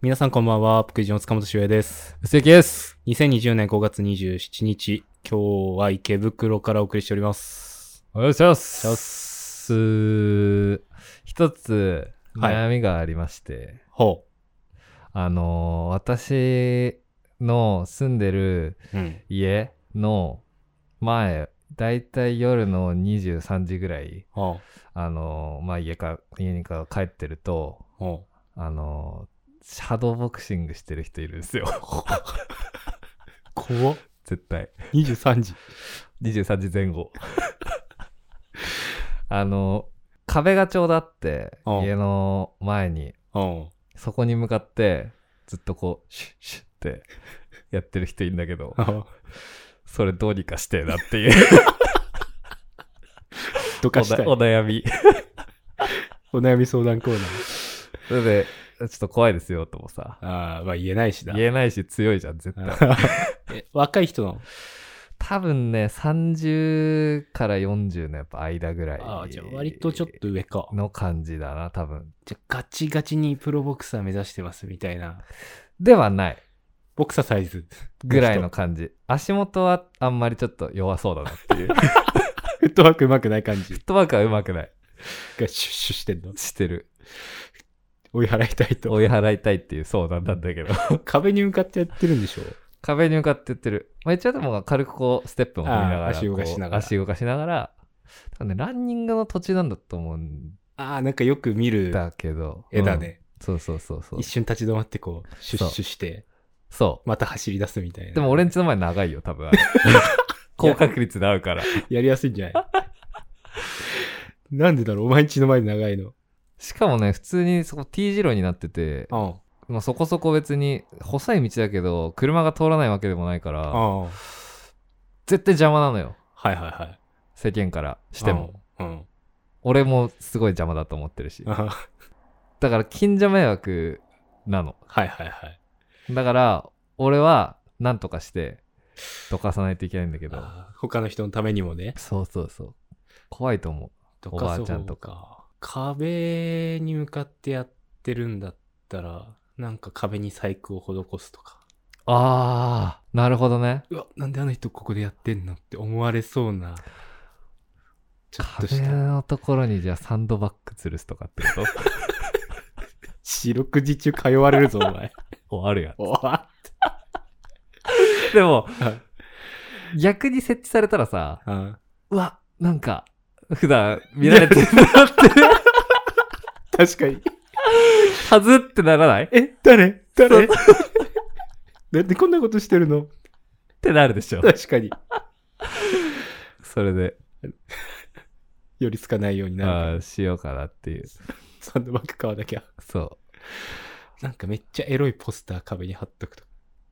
皆さんこんばんは、福井の塚本修平です。素敵です。2020年5月27日、今日は池袋からお送りしております。お願いしまお願いす。一つはい悩みがありまして、ほあのー私の住んでるう。うん。家の前、だいたい夜の23時ぐらい、ほあのーまあ、家か、家にか帰ってると、あのーシャドーボクシングしてる人いるんですよ。う。怖っ。絶対。23時。23時前後。あの、壁がちょうどあって、うん家の前に、うん。そこに向かって、ずっとこう、シュッシュッってやってる人いるんだけど、それどうにかしてえなっていうどかしたい。お悩み。お悩み相談コーナー。それで、ちょっと怖いですよともさ、ああ、まあ言えないしだ。言えないし強いじゃん、絶対。え若い人の？多分ね、30から40のやっぱ間ぐらいああ、じゃあ割とちょっと上か。の感じだな、多分。じゃあガチガチにプロボクサー目指してますみたいな。ではない。ボクサーサイズ。ぐらいの感じ。足元はあんまりちょっと弱そうだなっていう。フフットワーク上手くない感じットワークは上手くない。がシュッシュしてんの？してる。追い払いたいと。追い払いたいっていう相談なんだけど。壁に向かってやってるんでしょ？壁に向かってってる。まあ、一応でも軽くこう、ステップも踏みながら。足動かしながら足動かしながら。多分ね、ランニングの途中なんだと思うんああ、なんかよく見るだけど。絵だね。うんそうそうそうそう一。瞬立ち止まってこう、シュッシュして、そ。また走り出すみたいうな。でも俺んちの前長いよ、多分。高確率で合うから。やりやすいんじゃない？なんでだろう？お前んちの前で長いの。しかもね、普通にそこ T 字路になってて、あまあ、そこそこ別に細い道だけど、車が通らないわけでもないかあ。ら。絶対邪魔なのよ。はいはいはい。世間からしても。うん。俺もすごい邪魔だと思ってるし。だから近所迷惑なの。はいはいはい。だから、俺は何とかして、どかさないといけないんだけど。他の人のためにもね。そうそうそう。怖いと思う。どおばあちゃんとかか。壁に向かってやってるんだったら、なんか壁に細工を施すとか。あー、なるほどね。うわ、なんであの人ここでやってんのって思われそうな。ちょっとし壁た。のところにじゃあサンドバッグ吊るすとかってこと？四六時中通われるぞ、お前。お、あるやん。おわでもはい、逆に設置されたらさ、あうわ、なんか、普段見られてるなって、確かに。はずってならない？っえ、誰？誰？なんでこんなことしてるの？てなるでしょ。確かに。それで、寄りつかないようになるああ、しようかなっていう。サンドバッグ買わなきゃ。そなんかめっちゃエロいポスター壁に貼っとくとか。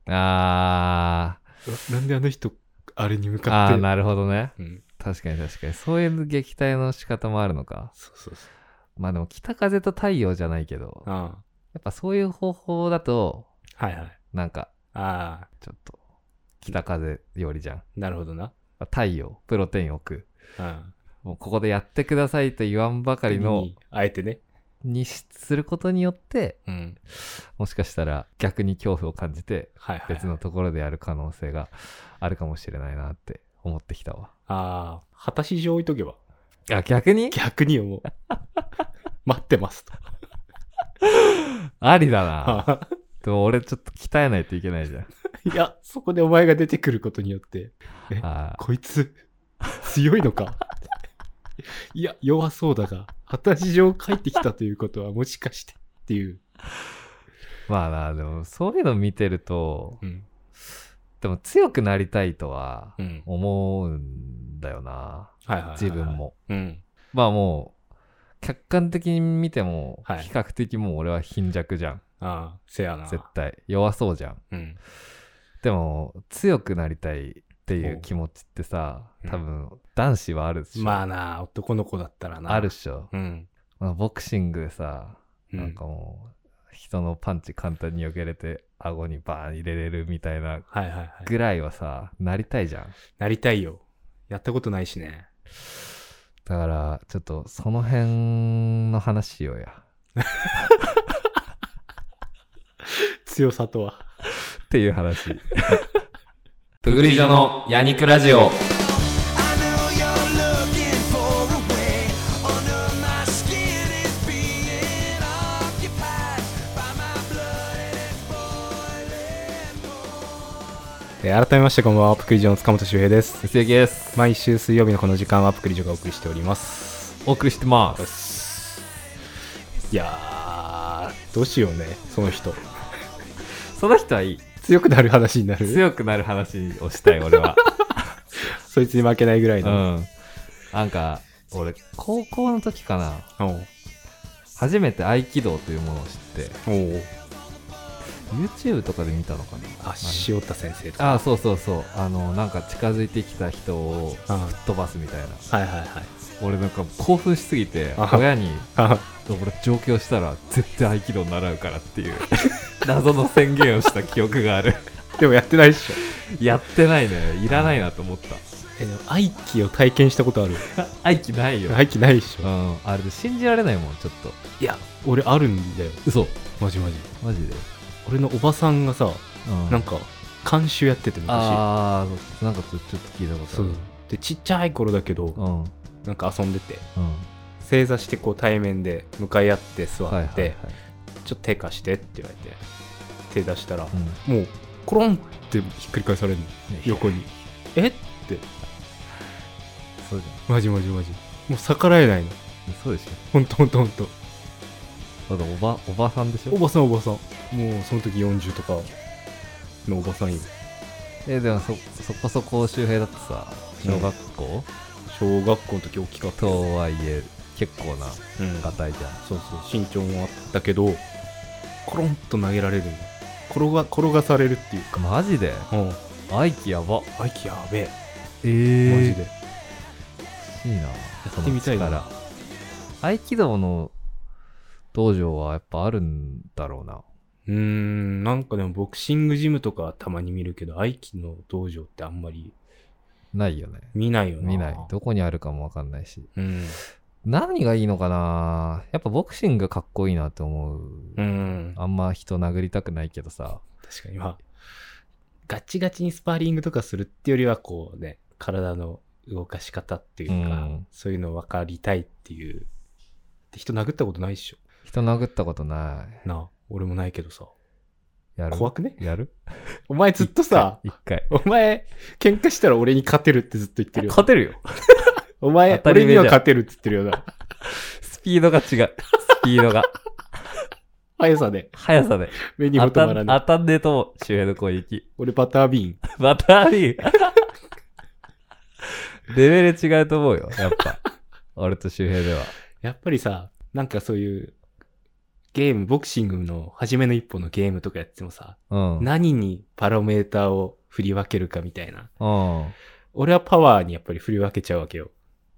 う。あうわなんであの人、あれに向ー、かって。あー、なるほどね。うん。確かに確かに。そういう撃退の仕方もあるのか。そうそうそう。まあでも北風と太陽じゃないけど、やあっぱそういう方法だと、あ。はいはい。なんか、ああ。ちょっと、北風よりじゃん。なるほどな。太陽、プロテイン置く。あもうここでやってくださいと言わんばあ。かりの、にあえてね。にすることによって、うん。もしかしたら逆に恐怖を感じて。別のところでやる可能性があるかもしれないなって思ってきたわ。ああ。果たし状置いとけば。あ、逆に？逆に思う。待ってますと。ありだな。でも俺ちょっと鍛えないといけないじゃん。いや、そこでお前が出てくることによって、あーこいつ、強いのか？いや、弱そうだが、果たし状帰ってきたということはもしかしてっていう。まあな、でもそういうの見てると、うん。でも強くなりたいとはうん。思うんだよな。はいはいはいはい自分。も。うん。まあもう、客観的に見ても、はい比較的もう俺は貧弱じゃん。ああ、せやな。絶対。弱そうじゃん。うん。でも、強くなりたいっていう気持ちってさ、うん多分、男子はあるでしょ。まあな、男の子だったらな。あるっしょ。うん。まあ、ボクシングでさ、うんなんかもう、人のパンチ簡単に避けれて、顎にバーン入れれるみたいなはいはいはい。ぐらいはさ、なりたいじゃん。なりたいよ。やったことないしね。だから、ちょっと、その辺の話しようや。強さとは。っていう話。プグリジョのヤニクラジオ。えー改めましてこんばんは、アップクリジョンの塚本周平です。鈴木です。毎週水曜日のこの時間はアップクリジョがお送りしております。お送りしてます。いやー、どうしようね、その人。その人はいい。強くなる話になる？強くなる話をしたい、俺は。そいつに負けないぐらいうの。ん。なんか、俺、高校の時かな。初めて合気道というものを知って、YouTube とかで見たのかな？あ、塩田先生とか。ああ、そうそうそう。あの、なんか近づいてきた人をあ吹っ飛ばすみたいな。はいはいはい。俺なんか興奮しすぎて、あ親に、あ俺上京したら絶対合気道習うからっていう 謎の宣言をした記憶がある でもやってないっしょ。やってないねいらないなと思ったえ、でも愛機を体験したことある？合気ないよ、愛機ないっしょ。うん、あれで信じられないもんちょっといや、俺あるんだよ。嘘マジマジ。マジで、俺のおばさんがさ、うん、なんか、監修やってて昔。ああなんかちょっと聞いたことある。で、ちっちゃい頃だけど、うんうんなんか遊んでて、正座してこう対面で向かい合って座って、はいはいはい、ちょっと手貸してって言われて、手出したら、うんもう、コロンってひっくり返されるの。横に。え？って、そうじマジマジマジ。もう逆らえないの。ゃんそうでしほんとほんとほんと。ょだおばおばさんでしょ？おばさんおばさん。もうその時40とかのおばさんよ。えでもそそこそこ周平だってさ小学校、小学校の時大きかった。とはいえ結構なうん。がたいじゃんそうそう、身長もあったけど、コロンと投げられるの。転が、転がされるっていうか。マジで？うん。合気やばアイキやべえ。えマジで。いいなやってみたいな合気道の道場はやっぱあるんだろうなうーん、なんかでもボクシングジムとかはたまに見るけど、合気の道場ってあんまりないよね見ないよな。見ないどこにあるかもわかんないしうん。何がいいのかなやっぱボクシングがかっこいいなって思う、うん。あんま人殴りたくないけどさ確かにまあ、ガチガチにスパーリングとかするってよりはこうね、体の動かし方っていうか、うんそういうの分かりたいっていう。で人殴ったことないっしょ。人殴ったことななあ、俺もないけどさ。いやる？怖くね？やる？お前ずっとさ、一回お前、喧嘩したら俺に勝てるってずっと言ってるよ。勝てるよ お前、当たり前じゃん俺には勝てるって言ってるよな。スピードが違うスピードが速さで、速さで目に当たまらない。ん当たんねえと思う周平の攻撃俺バタービーン。バタービーン？レベル違うと思うよ、やっぱ。俺と周平では。やっぱりさ、なんかそういう、ゲーム、ボクシングの初めの一歩のゲームとかやってもさ、うん。何にパラメーターを振り分けるかみたいな。うん。俺はパワーにやっぱり振り分けちゃうわけよ。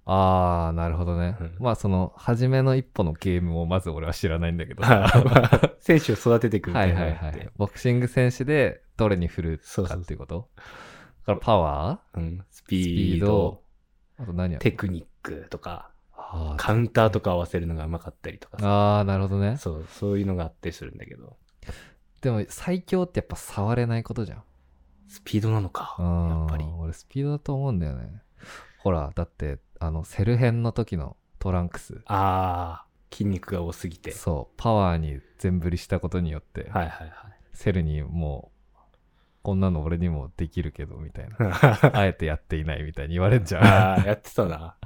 あー、なるほどね。うんまあ、その、初めの一歩のゲームをまず俺は知らないんだけど。ま あ選手を育てていくみたはいいなのがあって。はいはい。ボクシング選手でどれに振るかそうそうっていうことだからパワうん、スーピード？スピード、あと何やテクニックとか、カウンターとか合わせるのがうまかったりとかさ。あー、なるほどね。そう、そういうのがあったりするんだけど。でも、最強ってやっぱ触れないことじゃん。スピードなのか。うんやっぱり。俺スピードだと思うんだよね。ほら、だって、あの、セル編の時のトランクス。ああ、筋肉が多すぎて。そう、パワーに全振りしたことによって、はいはいセルにもう、こんなの俺にもできるけど、みたいな。はい。あえてやっていないみたいに言われんじゃん。ああ、やってたな。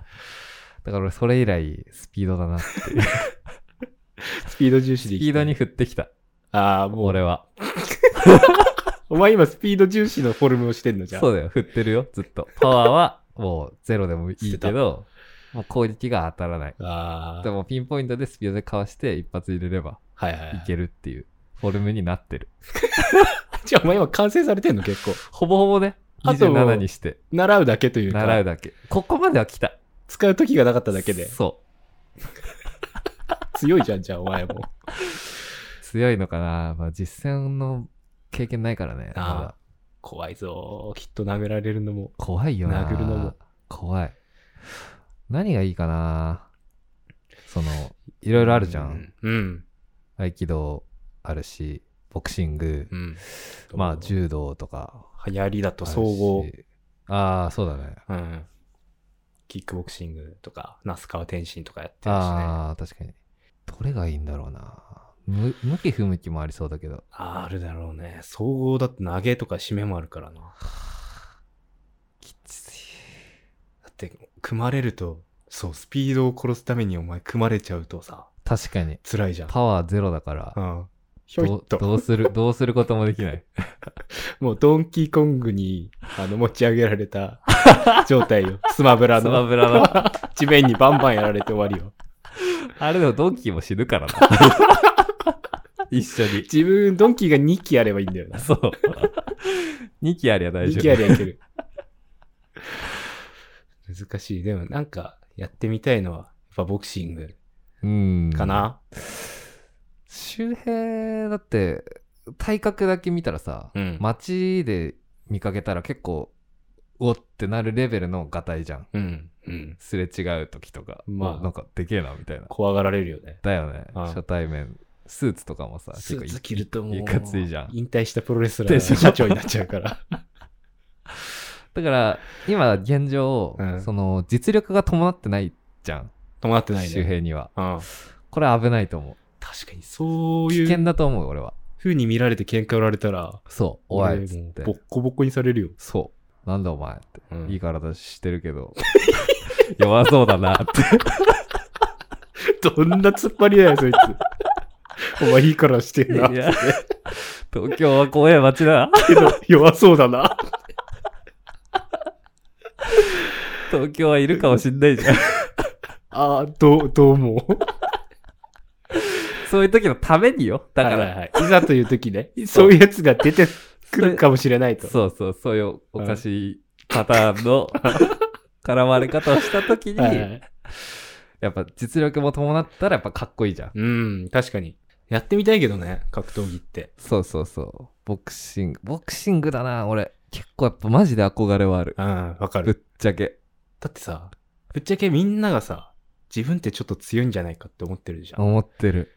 だから俺それ以来、スピードだなっていう。スピード重視でスピードに振ってきた。ああ、もう、俺は。お前今スピード重視のフォルムをしてんのじゃん。そうだよ、振ってるよ、ずっと。パワーは、もうゼロでもいいけど、もう攻撃が当たらない。ああ。でもピンポイントでスピードでかわして一発入れればはいはい、はいい。けるっていうフォルムになってる。じゃあお前今完成されてんの結構。ほぼほぼね、あと27にして習うだけというか。習うだけ。ここまでは来た。使う時がなかっただけで。そ強いじゃん、じゃあお前も。う。強いのかな？まあ実践の経験ないからね。まああだ怖いぞ。きっと殴られるのも。怖いよな。殴るのも。怖い。何がいいかな？その、いろいろあるじゃん。うん。うん。合気道あるし、ボクシング、うん。まあ柔道とか流行りだと。総合、ああ、そうだね。うん。キックボクシングとか、那須川天心とかやってるしね。ああ、確かに。どれがいいんだろうな。む向き不向きもありそうだけど。あるだろうね。総合だって投げとか締めもあるからな。きつい。だって、組まれると、そう、スピードを殺すためにお前組まれちゃうとさ、確かに。辛いじゃん。パワーゼロだからう、ん。ひょいどうっと。どうする、どうすることもできない。もうドンキーコングに、あの、持ち上げられた 状態よ。スマブラスマの。ブラの。地面にバンバンやられて終わりよ。あれでもドンキーも死ぬからな。一緒に。自分、ドンキーが2機あればいいんだよな。そう。2機ありゃ大2丈機ありゃい夫。ける。難しい。でもなんか、やってみたいのは、やっぱボクシングうん。かな。周平、だって、体格だけ見たらさ、うん。街で見かけたら結構、おってなるレベルのガタイじゃん。うん。うん。すれ違う時とか。まあまあ、なんかでけえな、みたいな。怖がられるよね。だよね。初対面。スーツとかもさ、スーツ着るともう、いかついじゃん。引退したプロレスラー社長になっちゃうから。だから、今現状、うんその、実力が伴ってないじゃん。伴ってない周ね。平には。うん。これ危ないと思う。確かに、そう危険いうだと思う、俺は。風に見られて喧嘩売られたら、そう、おいっつってボ。ッコボコにされるよ。そう。なんだお前って。うんいい体してるけど、弱そうだなって。どんな突っ張りだよ、そいつ。お前いいからしてんな。いや東京は怖い街だ。けど、弱そうだな。東京はいるかもしんないじゃん。ああ、どう、どうも。そういう時のためによ。だから、はいはいはい、いざという時ね、そういうやつが出てくるかもしれないと。そうそう、そういうおかしいパターンの絡まれ方をした時に、はいはいやっぱ実力も伴ったらやっぱかっこいいじゃん。うん、確かに。やってみたいけどね、格闘技って。そうそうそう。ボクシング、ボクシングだな、俺。結構やっぱマジで憧れはある。うん、わかぶっる。ちゃけ。だってさ、ぶっちゃけみんながさ、自分ってちょっと強いんじゃないかって思ってるじゃん。思ってる。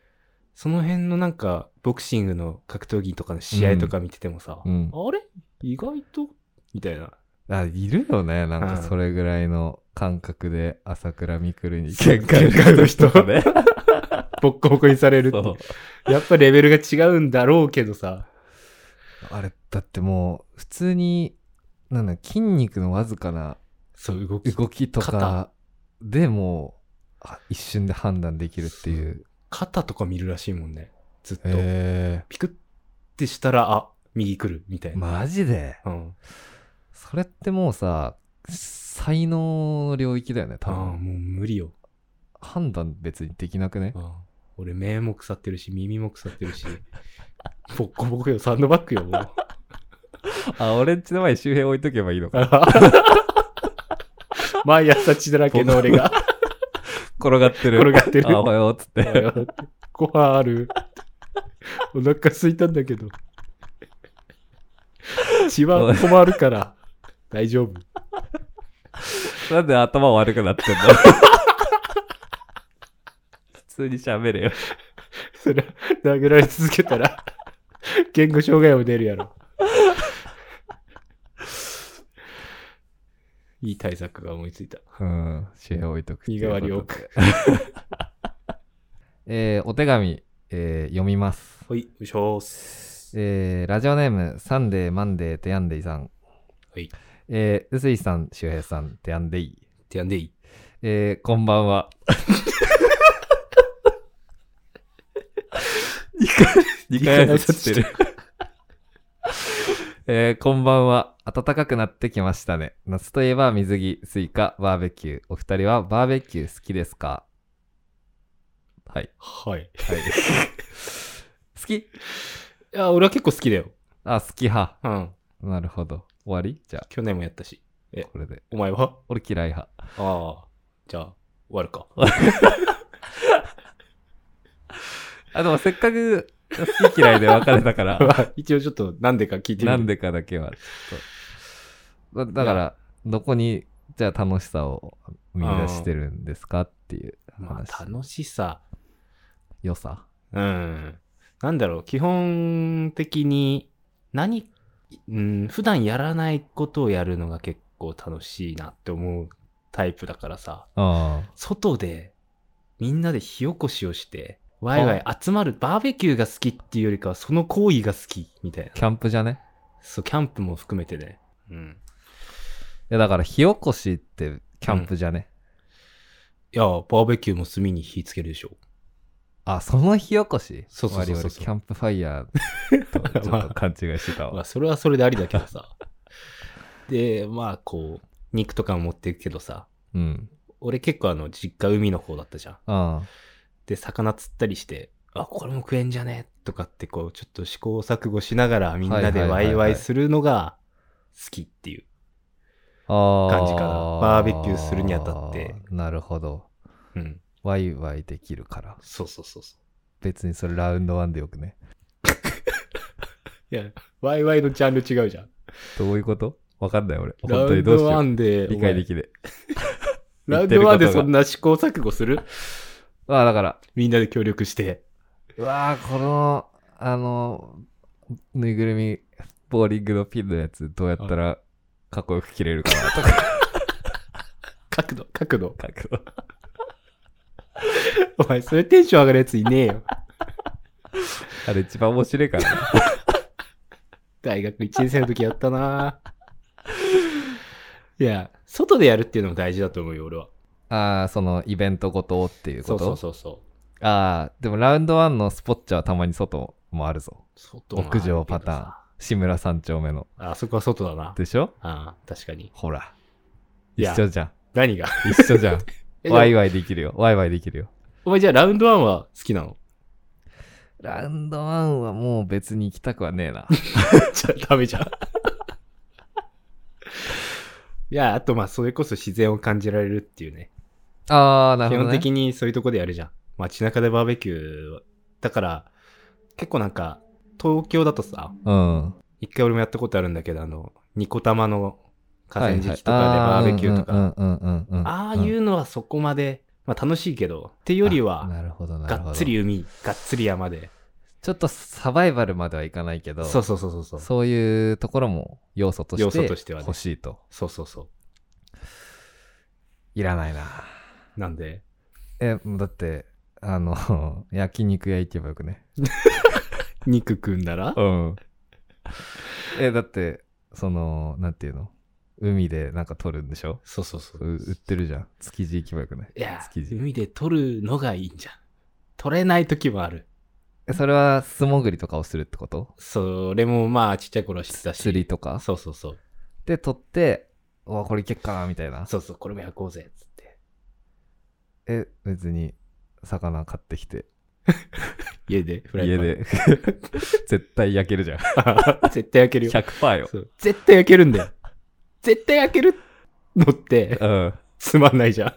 その辺のなんか、ボクシングの格闘技とかの試合とか見ててもさ、うん。あれ？意外と？みたいな。あ、いるよね。なんうんかそれぐらいの感覚で朝倉未来に喧嘩喧嘩の人とかね。ボッコボコにされるって。やっぱレベルが違うんだろうけどさ。あれ、だってもう、普通に、なんだ、筋肉のわずかなそう、動き。動きとか肩でもう、あ一瞬で判断できるっていう。肩とか見るらしいもんね。ずっと。へピクってしたら、あ、右来る、みたいえ。な。マジで？うん。それってもうさ、才能の領域だよね、多ああ、分。もう無理よ。判断別にできなくね？ああ俺、目も腐ってるし、耳も腐ってるし。ボッコボコよ、サンドバッグよ、もう。あ、俺んちの前に周辺置いとけばいいのか。毎朝血だらけの俺が転がってる。転がってる。あ、おはようっつって。ご飯ある。お腹空いたんだけど。血は困るから、大丈夫。なんで頭悪くなってんの？普通に喋れよ。それ、殴られ続けたら、言語障害も出るやろ。いい対策が思いついた。うん。周辺置いとく。身代わり多く。えー、お手紙、えー読みます。ほい、よいしょーす。えー、ラジオネーム、サンデー、マンデー、テヤンデイさん。はい。えー、うすいさん、周平さん、テヤンデイ。てやんでいいえー、こんばんは。2回、二回挨拶してる。えー、こんばんは。暖かくなってきましたね。夏といえば水着、スイカ、バーベキュー。お二人はバーベキュー好きですか？はい。はい。いはい。好き？や、俺は結構好きだよ。あ、好き派。うん。なるほど。終わり？じゃ去年もやったし。あ、これで。お前は？俺嫌い派。ああ。じゃあ、終わるか。あ、でもせっかく好き嫌いで別れたから、一応ちょっとなんでか聞いてみる。なんでかだけはちょっと。だだから、どこに、じゃあ楽しさを見出してるんですかっていうま話。あ楽しさ。良さ。うん。なんだろう、基本的に、何、うん、普段やらないことをやるのが結構楽しいなって思うタイプだからさ、あ外でみんなで火起こしをして、ワイワイ集まるバーベキューが好きっていうよりかはその行為が好きみたいな。キャンプじゃね？そう、キャンプも含めてね。うん。いやだから火起こしってキャンプじゃね、いや、バーベキューも炭に火つけるでしょ。あ、その火起こし？そうそうそうそうキャンプファイヤーとちょっと勘違いしてた まあ、わ。それはそれでありだけどさ。で、まあ、こう、肉とかも持っていくけどさ、うん。俺結構あの、実家海の方だったじゃん。あで、魚釣ったりして、あ、これも食えんじゃね？とかってこう、ちょっと試行錯誤しながらみんなでワイワイするのが好きっていう。感じかなバーベキューするにあたって。なるほど。うん。ワイワイできるから。そうそうそうそう。別にそれラウンドワンでよくね。いや、ワイワイのジャンル違うじゃん。どういうこと？わかんない俺。ラウン本当にどうしドワよう。ンで、理解できない。ラウンドワンでそんな試行錯誤する？ああ、だから、みんなで協力して。うわあ、この、あの、ぬいぐるみ、ボーリングのピンのやつ、どうやったらかっこよく切れるかなとか。角度、角度。角度 お前、それテンション上がるやついねえよ。あれ一番面白いからね。大学1年生の時やったないや、外でやるっていうのも大事だと思うよ、俺は。ああ、そのイベントごとっていうこと？そうそうそう。ああ、でもラウンドワンのスポッチャはたまに外もあるぞ。屋上パターン。志村三丁目の。あ、そこは外だな。でしょ？ああ、確かに。ほら。一緒じゃん。何が？一緒じゃん。えワイワイできるよ。ワイワイできるよ。お前じゃあラウンドワンは好きなの？ラウンドワンはもう別に行きたくはねえな。じゃあダメじゃん。いや、あとまあ、それこそ自然を感じられるっていうね。ああ、なるほど、ね。基本的にそういうとこでやるじゃん。街中でバーベキュー。だから、結構なんか、東京だとさ、うん。一回俺もやったことあるんだけど、あの、ニコ玉の河川敷とかでバーベキューとか、あーうんうんうんうんうん。ああいうのはそこまで、まあ楽しいけど、っていうよりあは、なるほど。がっつり海、がっつり山で。ちょっとサバイバルまではいかないけど、そうそうそうそうそう。そういうところも要素として要素としてはね欲しいと。そうそうそいらないな。う。なんで、え、だって、あの、焼肉屋行けばよくね。肉食うんだら？うん。え、だって、その、なんていうの？海でなんか取るんでしょ？そうそうそうう売ってるじゃん。築地行けばよくない？いや築、地。海で取るのがいいんじゃん。取れない時もある。えそれは素潜りとかをするってこと？それもまあちっちゃい頃は知ってたし。釣りとか？そうそうそう。で、取って、うわ、これいけっかな、みたいな。そうそう、これも焼こうぜ、つって。え、別に、魚買ってきて、家で、フライパン。家で、絶対焼けるじゃん。絶対焼けるよ。100%よ。そう絶対焼けるんだよ。絶対焼けるのって、うん。つまんないじゃん。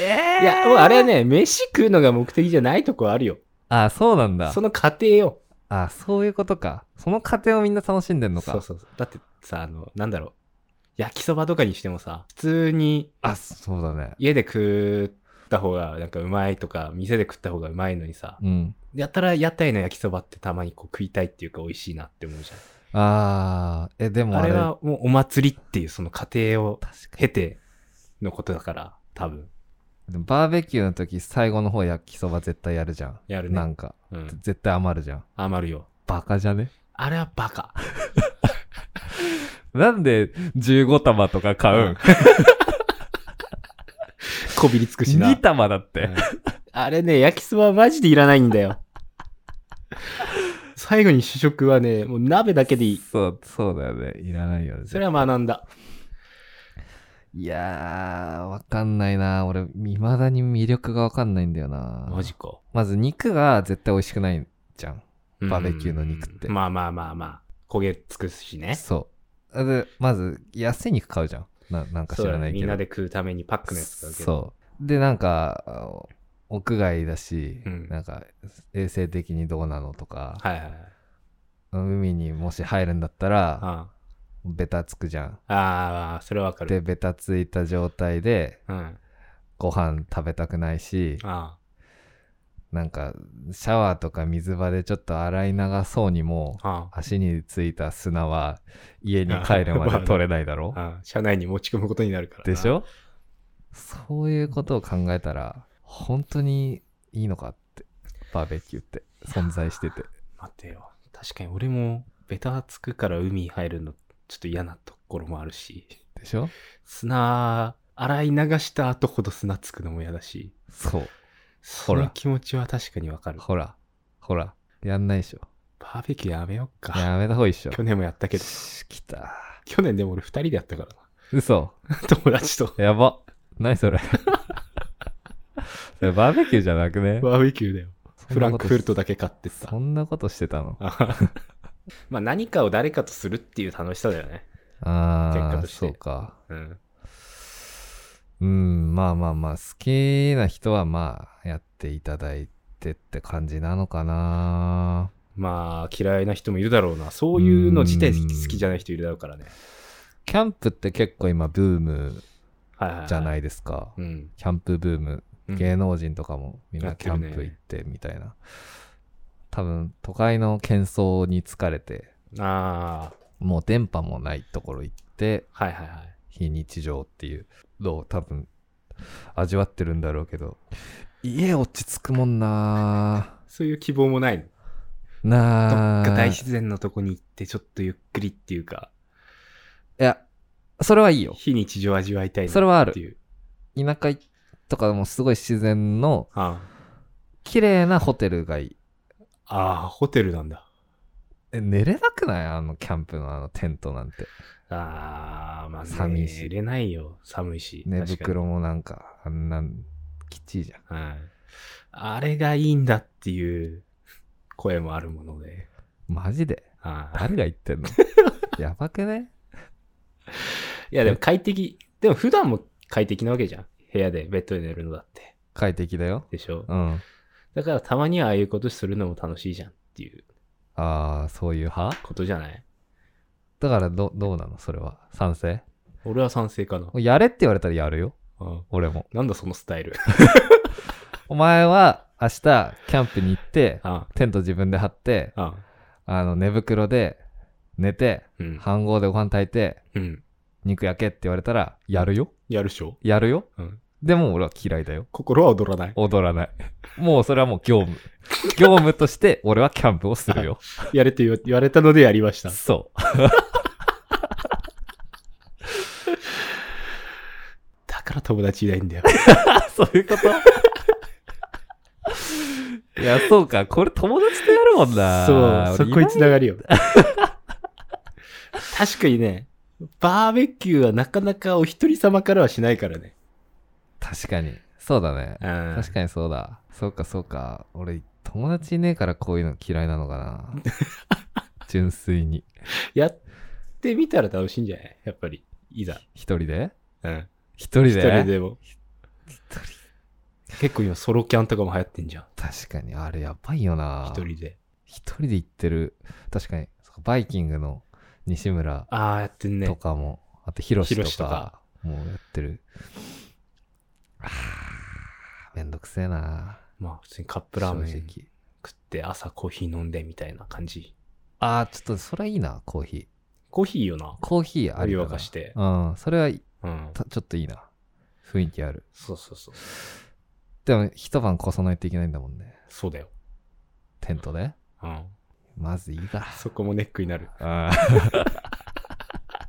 えいや、もうあれはね、飯食うのが目的じゃないとこあるよ。あ、そうなんだそ。の過程よ。あ、そういうことか。その過程をみんな楽しんでんのか。そうそうそう。だってさ、あの、なんだろう。焼きそばとかにしてもさ、普通にあ、そうだね。家で食った方がなんかうまいとか、店で食った方がうまいのにさ、うん。やったら屋台の焼きそばってたまにこう食いたいっていうか美味しいなって思うじあー、え、でゃん。もあれ、あれはもうお祭りっていうその過程を。経てのことだから、多分。バーベキューの時、最後の方焼きそば絶対やるじゃん。やるねなんか、うん。絶対余るじゃん。余るよ。バカじゃね？あれはバカ。なんで15玉とか買うん、こびりつくしな。?2 玉だって。うんあれね、焼きそばマジでいらないんだよ。最後に主食はね、もう鍋だけでいい。そう、そうだよね。いらないよね。それは学んだ。いやー、わかんないな。俺、未だに魅力がわかんないんだよな。マジか。まず肉が絶対美味しくないじゃん。バーベキューの肉ってうんまあまあまあまあ。焦げつくしね。そう。で、まず、安い肉買うじゃん。ななんか知。らないけど。みんなで食うためにパックのやつ買うけど。そう。で、なんか、あ屋外だし、うんなんか、衛生的にどうなのとか、はいはいはい。海にもし入るんだったら、あベタつくじゃん。あああ、それはわかで、る。ベタついた状態で、うん。ご飯食べたくないし、あなんか、シャワーとか水場でちょっと洗い流そうにも、あ足についた砂は家に帰るまで取れないだろ？あ、ああ車内に持ち込むことになるから。な。でしょ？そういうことを考えたら、本当にいいのかって、バーベキューって存在してて。待ってよ。確かに俺もベタつくから海入るのちょっと嫌なところもあるし、でしょ？砂、洗い流した後ほど砂つくのも嫌だし、そう。その気持ちは確かにわかる。ほら、ほら、やんないでしょ。バーベキューやめよっか。やめた方がいいっしょ。去年もやったけど。し来た。去年でも俺二人でやったから嘘。な。友達と。やば。何それ。それバーベキューじゃなくね？バーベキューだよ。フランクフルトだだけ買ってさそ。んなことしてたの？まあ何かを誰かとするっていう楽しさだよね。ああ、結果としてそうか。うん。うん、まあまあまあ、好きな人はまあ、やっていただいてって感じなのかな。まあ嫌いな人もいるだろうな。そういうの自体好きじゃない人いるだろうからね。キャンプって結構今ブーム。じゃないいですか。うん。キャンプブーム。うん芸能人とかもみんなキャンプ行ってみたいな。多分、都会の喧騒に疲れて、あもう電波もないところ行って、あ。はいはいはい。非日常っていうのを多分味わってるんだろうけど、家落ち着くもんな そういう希望もないなあっか大自然のとこに行ってちょっとゆっくりっていうか、いや、それはいいよ。非日常味わいたいなそれはある。田舎とかもすごい自然のあ綺麗なホテルがいい。あああ、ホテルなんだ。え、寝れなくない？あのキャンプのあのテントなんて。ああ、まあ、ね、寒いし寝れないよ。寒いし。寝袋もなんか、あんなん、きっちいじゃん。に。はい。あれがいいんだっていう声もあるもので。マジで？はい誰が言ってんの？やばくねい？や、でも快適。でも普段も快適なわけじゃん。部屋でベッドで寝るのだって。快適だよ。でしょ？うん。だからたまにはああいうことするのも楽しいじゃんっていうああ、そういう派？ことじゃない？だからど、どうなの？それは。賛成？俺は賛成かな。やれって言われたらやるよ。うん俺も。なんだそのスタイル？お前は明日キャンプに行って、あテント自分で張って、あ、あの寝袋で寝て、うん。飯盒でご飯炊いて、うん。肉焼けって言われたら、やるよ。やるでしょ？やるよ。うん。でも俺は嫌いだよ。心は踊らない。踊らない。もうそれはもう業務。業務として俺はキャンプをするよ。やれって言わ言われたのでやりました。そう。だから友達いないんだよ。そういうこと？いや、そうか。これ友達とやるもんな。そう、そこに繋ががるよ。確かにね、バーベキューはなかなかお一人様からはしないからね。確かに。そうだね。うん確かにそうだ。そうか、そうか。俺、友達いねえからこういうの嫌いなのかな。純粋に。やってみたら楽しいんじゃない？やっぱり。いざ。一人で？うん。一人で？一人でも。結構今ソロキャンとかも流行ってんじゃん。確かに、あれやばいよな。一人で。一人で行ってる。確かに、バイキングの西村ああ、やってんねと。かも、あとヒロシとかとかもうやってる。めんどくせえな。まあ普通にカップラーメン正食直って朝コーヒー飲んでみたいな感じ。あー、ちょっとそれはいいな、コーヒー。コーヒーいいよな。コーヒーあお湯りだな沸かして。うん、それはうん。たちょっといいな。雰囲気ある。そうそうそう。でも、一晩越さないといけないんだもんね。そうだよ。テントで。うん。まずいいか。そこもネックになる。あー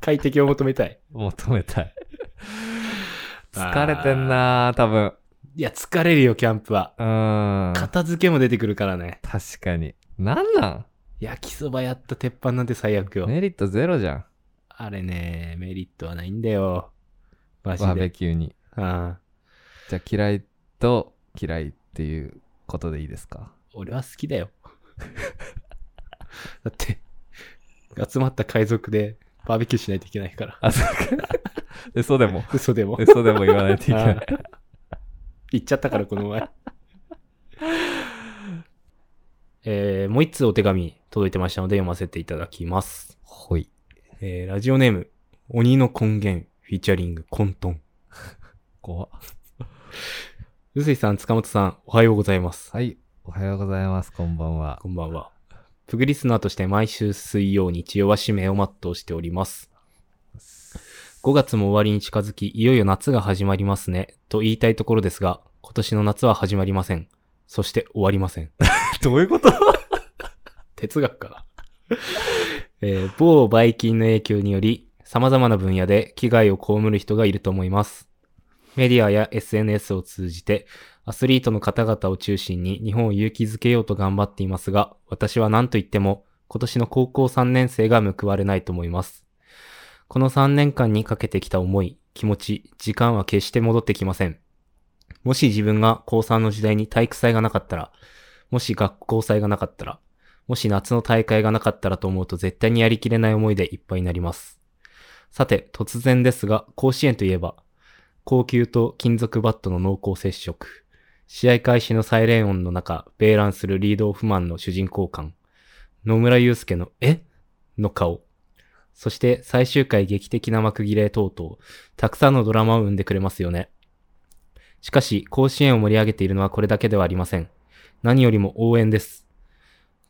快適を求めたい。求めたい。疲れてんな多分。いや、疲れるよ、キャンプは。うん。片付けも出てくるからね。確かに。なんなん？焼きそばやった鉄板なんて最悪よ。メリットゼロじゃん。あれね、メリットはないんだよ。マジバーベで。キューに。ああじゃあ嫌いと嫌いっていうことでいいですか？俺は好きだよ。だって、集まった海賊でバーベキューしないといけないから。あ、そうか。嘘でも。嘘でも。嘘でも言わないといけない。言っちゃったから、この前。えー、もう一通お手紙届いてましたので読ませていただきます。ほい。えー、ラジオネーム、鬼の根源、フィーチャリング、混沌。怖っうすいさん、塚本さん、おはようございます。はい。おはようございます。こんばんは。こんばんは。プグリスナーとして毎週水曜日曜は使命を全うしております。5月も終わりに近づき、いよいよ夏が始まりますね、と言いたいところですが、今年の夏は始まりません。そして終わりません。どういうこと？哲学かな。えー某バイキンの影響により、様々な分野で危害を被る人がいると思います。メディアや SNS を通じて、アスリートの方々を中心に日本を勇気づけようと頑張っていますが、私は何と言っても、今年の高校3年生が報われないと思います。この3年間にかけてきた思い、気持ち、時間は決して戻ってきません。もし自分が高3の時代に体育祭がなかったら、もし学校祭がなかったら、もし夏の大会がなかったらと思うと絶対にやりきれない思いでいっぱいになります。さて、突然ですが、甲子園といえば、高級と金属バットの濃厚接触。試合開始のサイレン音の中、ベーランするリードオフマンの主人公感。野村祐介の、え？の顔。そして最終回劇的な幕切れ等々、たくさんのドラマを生んでくれますよね。しかし、甲子園を盛り上げているのはこれだけではありません。何よりも応援です。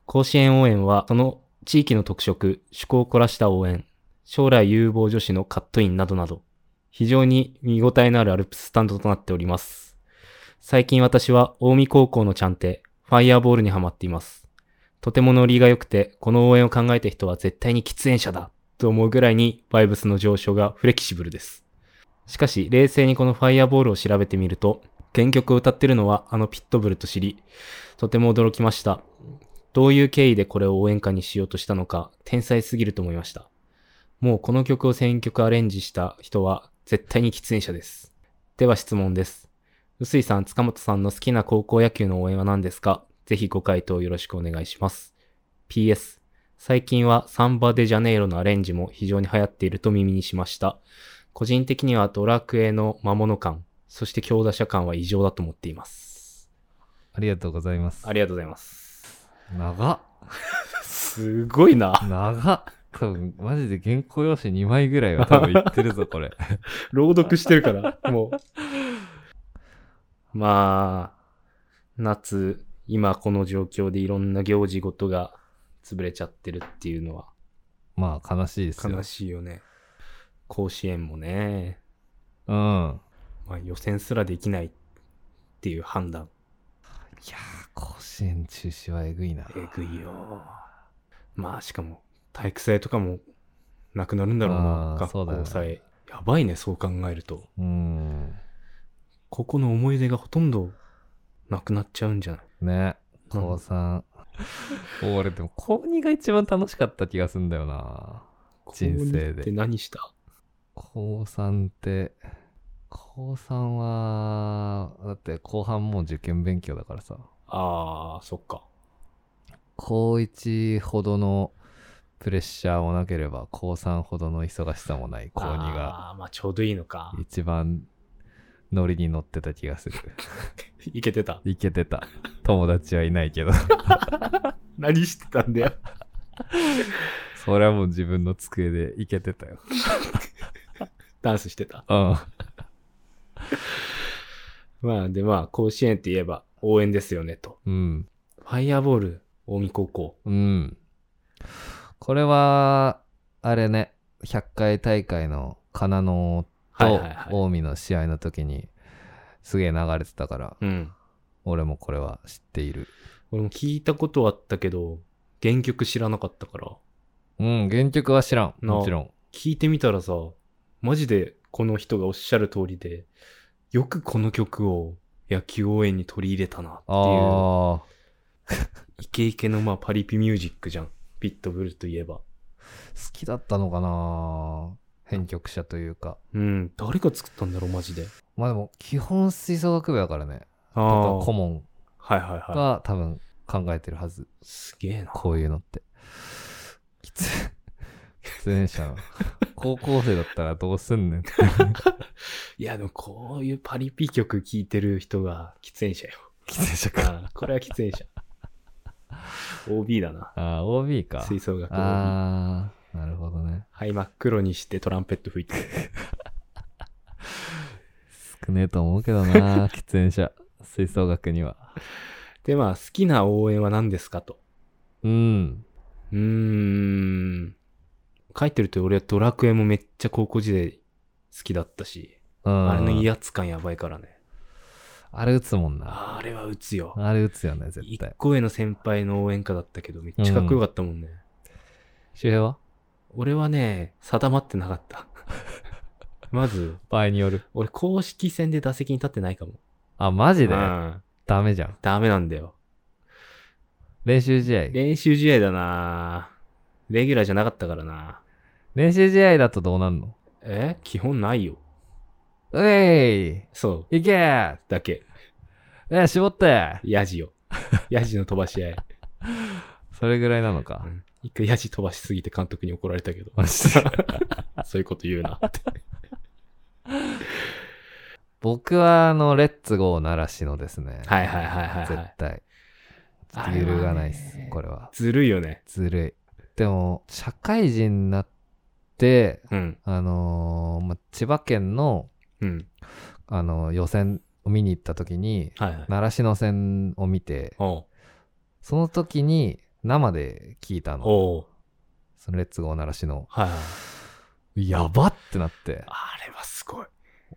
甲子園応援は、その地域の特色、趣向を凝らした応援、将来有望女子のカットインなどなど、非常に見応えのあるアルプススタンドとなっております。最近私は、近江高校のちゃんて、ファイヤーボールにハマっています。とてもノリが良くて、この応援を考えた人は絶対に喫煙者だ、と思うぐらいに、バイブスの上昇がフレキシブルです。しかし、冷静にこのファイヤーボールを調べてみると、原曲を歌ってるのはあのピットブルと知り、とても驚きました。どういう経緯でこれを応援歌にしようとしたのか、天才すぎると思いました。もうこの曲を選曲アレンジした人は、絶対に喫煙者です。では質問です。臼井さん、塚本さんの好きな高校野球の応援は何ですか？ぜひご回答よろしくお願いします。PS、最近はサンバデジャネイロのアレンジも非常に流行っていると耳にしました。個人的にはドラクエの魔物感、そして強打者感は異常だと思っています。ありがとうございます。ありがとうございます。長っ。すごいな。長っ。多分、マジで原稿用紙2枚ぐらいは多分言ってるぞ、これ。朗読してるから、もう。まあ、夏、今この状況でいろんな行事ごとが潰れちゃってるっていうのはまあ、悲しいですよ。悲しいよね。甲子園もね、うん。まあ予選すらできないっていう判断、いやー、甲子園中止はえぐいな。えぐいよ。まあしかも体育祭とかもなくなるんだろうあな、学校祭。やばいね、そう考えると。うん。ここの思い出がほとんどなくなっちゃうんじゃない？ね。うん高3。俺でも高2が一番楽しかった気がすんだよな。人生でって何した？高3って、高3は、だって後半もう受験勉強だからさ。ああ、そっか。高1ほどのプレッシャーもなければ、高3ほどの忙しさもない高2がああ、まあちょうどいいのか。一番ノリに乗ってた気がする。いけてた。いけてた。友達はいないけど。何してたんだよ。それはもう自分の机でいけてたよ。ダンスしてた。うん。まあでまあ、甲子園って言えば応援ですよねと。うん。ファイヤーボール、近江高校。うん。これは、あれね、100回大会の金野と近江の試合の時に、すげえ流れてたから、うん。俺もこれは知っている。俺も聞いたことはあったけど、原曲知らなかったから、うん、原曲は知らん。なもちろん。聞いてみたらさ、マジでこの人がおっしゃる通りで、よくこの曲を野球応援に取り入れたなっていう、あ イケイケのまあパリピミュージックじゃん。ピットブルといえば。あ、好きだったのかな編曲者というか。うん、誰が作ったんだろう、マジで。まあでも、基本吹奏楽部だからね。顧問はいはいはい。が多分考えてるはず。すげえな。こういうのって。きつ、喫煙者な。高校生だったらどうすんねん。いや、でもこういうパリピ曲聴いてる人が喫煙者よ。喫煙者か。これは喫煙者。OB だな。ああ、OB か。吹奏楽 OB。ああ、なるほどね。はい、真っ黒にしてトランペット吹いてる。少ねえと思うけどな、喫煙者。吹奏楽には。っで、まあ、好きな応援は何ですかと。うん。うーん。書いてると俺はドラクエもめっちゃ高校時代好きだったし、うん。あれの威圧感やばいからね。あれ打つもんな。あれは打つよ。あれ打つよね、絶一対。個上の先輩の応援歌だったけど、めっちゃかっこよかったもんね。周平は？俺はね、定まってなかった。まず、場合による。俺公式戦で打席に立ってないかも。あ、マジで？うん。ダメじゃん。ダメなんだよ。練習試合。練習試合だなレギュラーじゃなかったからな練習試合だとどうなんの？え？基本ないよ。うえそう。いいけーだけ。え、絞ってヤジよ。ヤジの飛ばし合い。それぐらいなのかう。ん一回ヤジ飛ばしすぎて監督に怒られたけど。そういうこと言うなって。僕は、あの、レッツゴー習志野ですね。はいはいはいはい、はい。絶対。揺るがないっす、これは。ずるいよね。ずるい。でも、社会人になって、うん。あのーま、千葉県の、うん。あの予選を見に行った時に、はいはい。習志野戦を見て、その時に生で聞いたの。おうそのレッツゴー習志野。はいはい。やばってなって。あれはすごい。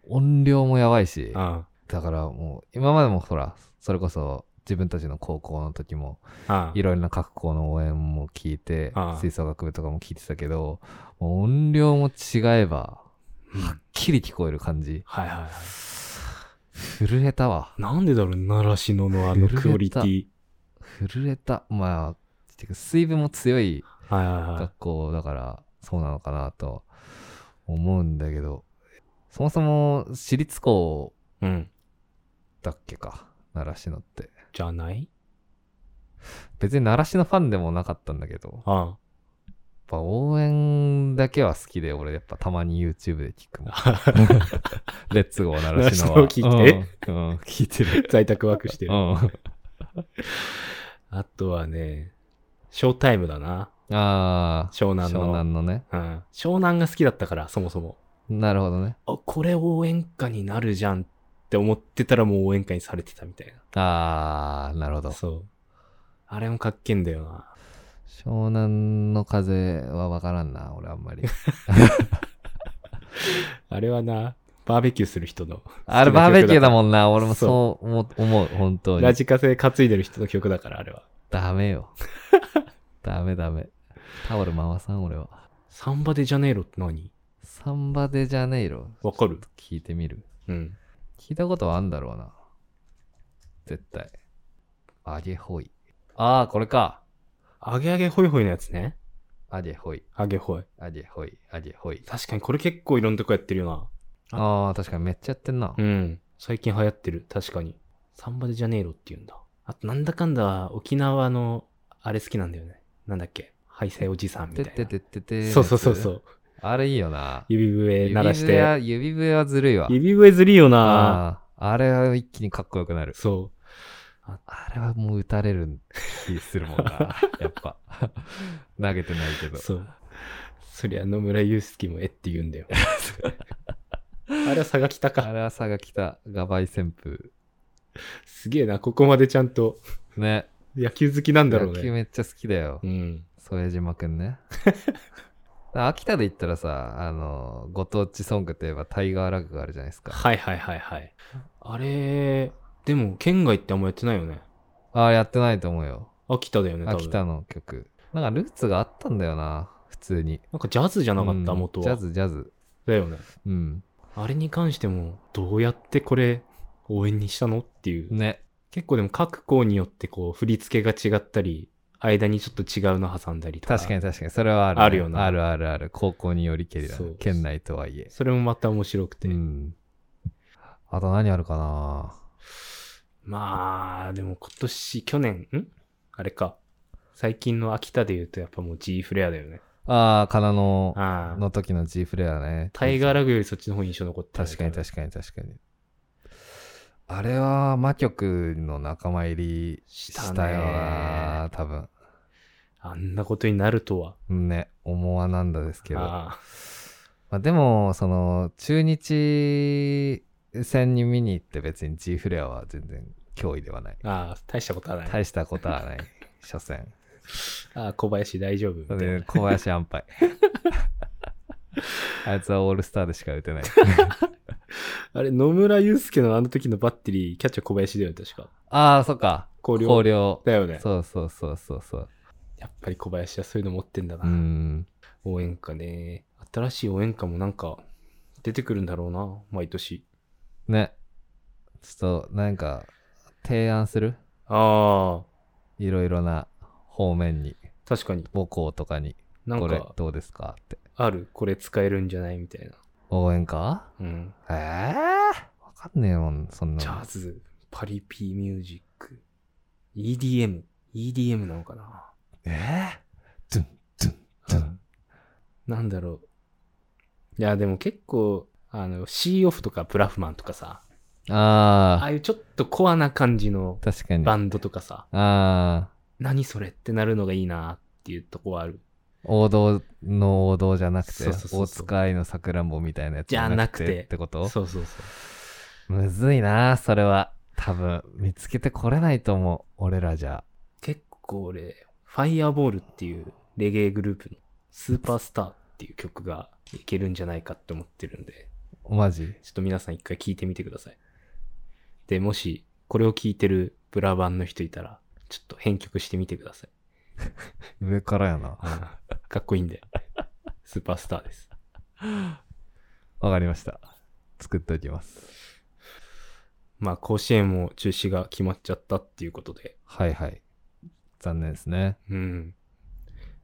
音量もやばいし。うん。だからもう、今までもほら、それこそ自分たちの高校の時も、うん。いろいろな各校の応援も聞いてああ、吹奏楽部とかも聞いてたけど、もう音量も違えば、はっきり聞こえる感じ。はいはいはい。震えたわ。なんでだろう、習志野のあのクオリティ。震えた。まあ、てか水分も強いはいはいはい。学校だから、そうなのかなと思うんだけど、そもそも私立校うん。だっけか、習志野って。じゃない？別に習志野ファンでもなかったんだけど、やっあぱ応援だけは好きで、俺やっぱたまに YouTube で聞くもん。レッツゴー習志野は。習志野を聞いうん、うん聞いてる。在宅ワークしてる。うん。あとはね、ショータイムだな。ああ、湘南の。湘南のね。うん。湘南が好きだったから、そもそも。なるほどね。あ、これ応援歌になるじゃんって思ってたらもう応援歌にされてたみたいああ、なるほどな。。そう。あれもかっけんだよな。湘南の風はわからんな、俺あんまり。あれはな、バーベキューする人の。あれバーベキューだもん。んな、俺もそう思う、思う本当に。ラジカセ担いでる人の曲だから、あれは。ダメよ。ダメダメ。タオル回さん、俺は。サンバデジャネイロって何？サンバデジャネイロ。わかる？聞いてみる？うん。聞いたことはあんだろうな。絶対。アゲホイ。ああ、これか。アゲアゲホイホイのやつね。アゲホイ。アゲホイ。アゲホイ。アゲホイ。確かにこれ結構いろんなとこやってるよな。ああ、確かにめっちゃやってんな。うん。最近流行ってる。確かに。サンバデジャネイロって言うんだ。あと、なんだかんだ沖縄の、あれ好きなんだよね。なんだっけ？ハイサイおじさんみたいな。てってってってて。そうそうそうそう。あれいいよな。指笛鳴らし指笛は、て。指笛はずるいわ。指笛ずりいよなああ、あれは一気にかっこよくなる。そう。あれはもう打たれる気するもんな。やっぱ。投げてないけど。そう。そりゃ野村祐介もえって言うんだよ。あれは佐賀北あか。れは佐賀北ガバイ旋風。すげえな。ここまでちゃんとね。野球好きなんだろう野球ね。めっちゃ好きだよ。うん。副島くんね。秋田で言ったらさ、あの、ご当地ソングといえばタイガーラグがあるじゃないですか。はいはいはいはい。あれ、でも県外ってあんまやってないよね。ああ、やってないと思うよ。秋田だよね。秋田の曲。なんかルーツがあったんだよな。普通に。なんかジャズじゃなかった、うん元は。ジャズ、ジャズ。だよね。うん。あれに関しても、どうやってこれ、応援にしたの？っていう。ね。結構でも各校によってこう、振り付けが違ったり、間にちょっと違うの挟んだりとか。確かに確かに。それはある、あるよなあるあるある。高校によりけりだ。ね県内とはいえ。それもまた面白くて。うん。あと何あるかな？まあ、でも今年、去年、ん？あれか。最近の秋田で言うとやっぱもう G フレアだよね。ああ、かなの。の時の G フレアね。タイガーラグよりそっちの方に印象残ってる確かに確かに確かに。あれは、魔曲の仲間入りしたよな、多分。あんなことになるとは。ね、思わなんだですけど。あまあ、でも、その、中日戦に見に行って別に G フレアは全然脅威ではない。ああ、大したことはない。大したことはない。所詮。ああ、小林大丈夫小林安牌。あいつはオールスターでしか打てない。あれ、野村祐介のあの時のバッテリー、キャッチャー小林だよね、確か。ああ、そっか。広陵。だよね。そうそうそうそうそう。やっぱり小林はそういうの持ってんだな。うん。応援歌ね。新しい応援歌もなんか、出てくるんだろうな、毎年。ね。ちょっと、なんか、提案する？ああ、いろいろな方面に、確かに。母校とかに、なんこれか、どうですか？って。ある？これ使えるんじゃない？みたいな。応援歌うん。ええわかんねえもん、そんなの。ジャズ、パリピミュージック、EDM、EDM なのかな？ええドゥン、ドゥン、ドゥン。なんだろう。いや、でも結構、あの、シーオフとかプラフマンとかさ、あああいうちょっとコアな感じのあ、確かに。あバンドとかさ、あ、何それってなるのがいいなっていうとこはある。王道の王道じゃなくて、大塚愛のさくらんぼみたいなやつじゃなくてってこと？そうそうそう。むずいな、それは。多分、見つけてこれないと思う。俺らじゃ。結構俺、ファイヤーボールっていうレゲエグループのスーパースターっていう曲がいけるんじゃないかって思ってるんで、マジ？ちょっと皆さん一回聞いてみてください。で、もし、これを聞いてるブラバンの人いたら、ちょっと編曲してみてください。上からやな。かっこいいんで。スーパースターです。わかりました。作っておきます。まあ、甲子園も中止が決まっちゃったっていうことで、はいはい。残念ですね。うん。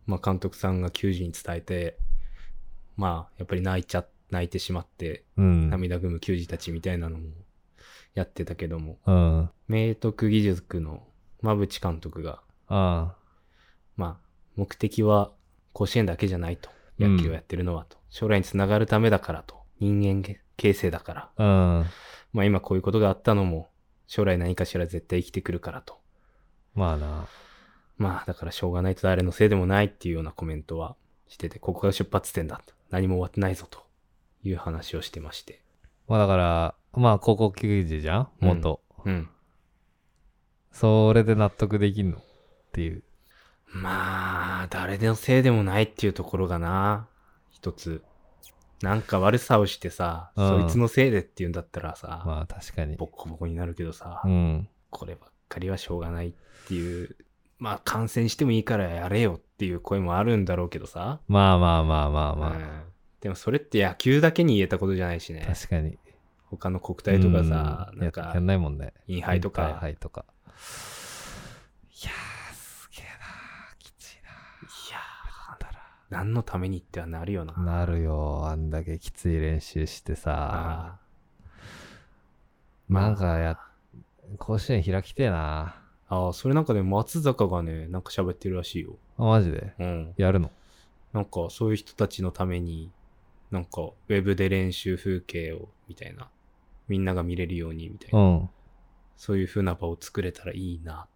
まあ、監督さんが球児に伝えて、まあ、やっぱり泣いちゃ、泣いてしまって、うん。涙ぐむ球児たちみたいなのもやってたけども、うん。あ明徳義塾の馬淵監督が、あ。まあ、目的は甲子園だけじゃないと。野球をやってるのはと。将来につながるためだからと。人間形成だから。うん。まあ今こういうことがあったのも、将来何かしら絶対生きてくるからと。まあな。まあだからしょうがないと誰のせいでもないっていうようなコメントはしてて、ここが出発点だと。何も終わってないぞという話をしてまして。まあだから、まあ高校球児じゃん？元。うん。それで納得できんの？っていう。まあ、誰のせいでもないっていうところがな、一つ。なんか悪さをしてさ、うんそいつのせいでって言うんだったらさ、まあ確かに。ボッコボコになるけどさ、うん。こればっかりはしょうがないっていう、まあ感染してもいいからやれよっていう声もあるんだろうけどさ、まあまあまあまあまうんでもそれって野球だけに言えたことじゃないしあ。ね。確かに。他の国体とかさ、うんなんかややんないもんね。インハイとインターか、ハイとか。いやー、すげえなきついいやー何のためにってはなるよな。な。なるよ。あんだけきつい練習してさ。なんかや、甲子園開きてえな。ああ、それなんかね、松坂がね、なんか喋ってるらしいよ。あ、マジで？うん。やるの？なんか、そういう人たちのために、なんか、ウェブで練習風景を、みたいな。みんなが見れるように、みたいうな。ん。そういう風な場を作れたらいいな、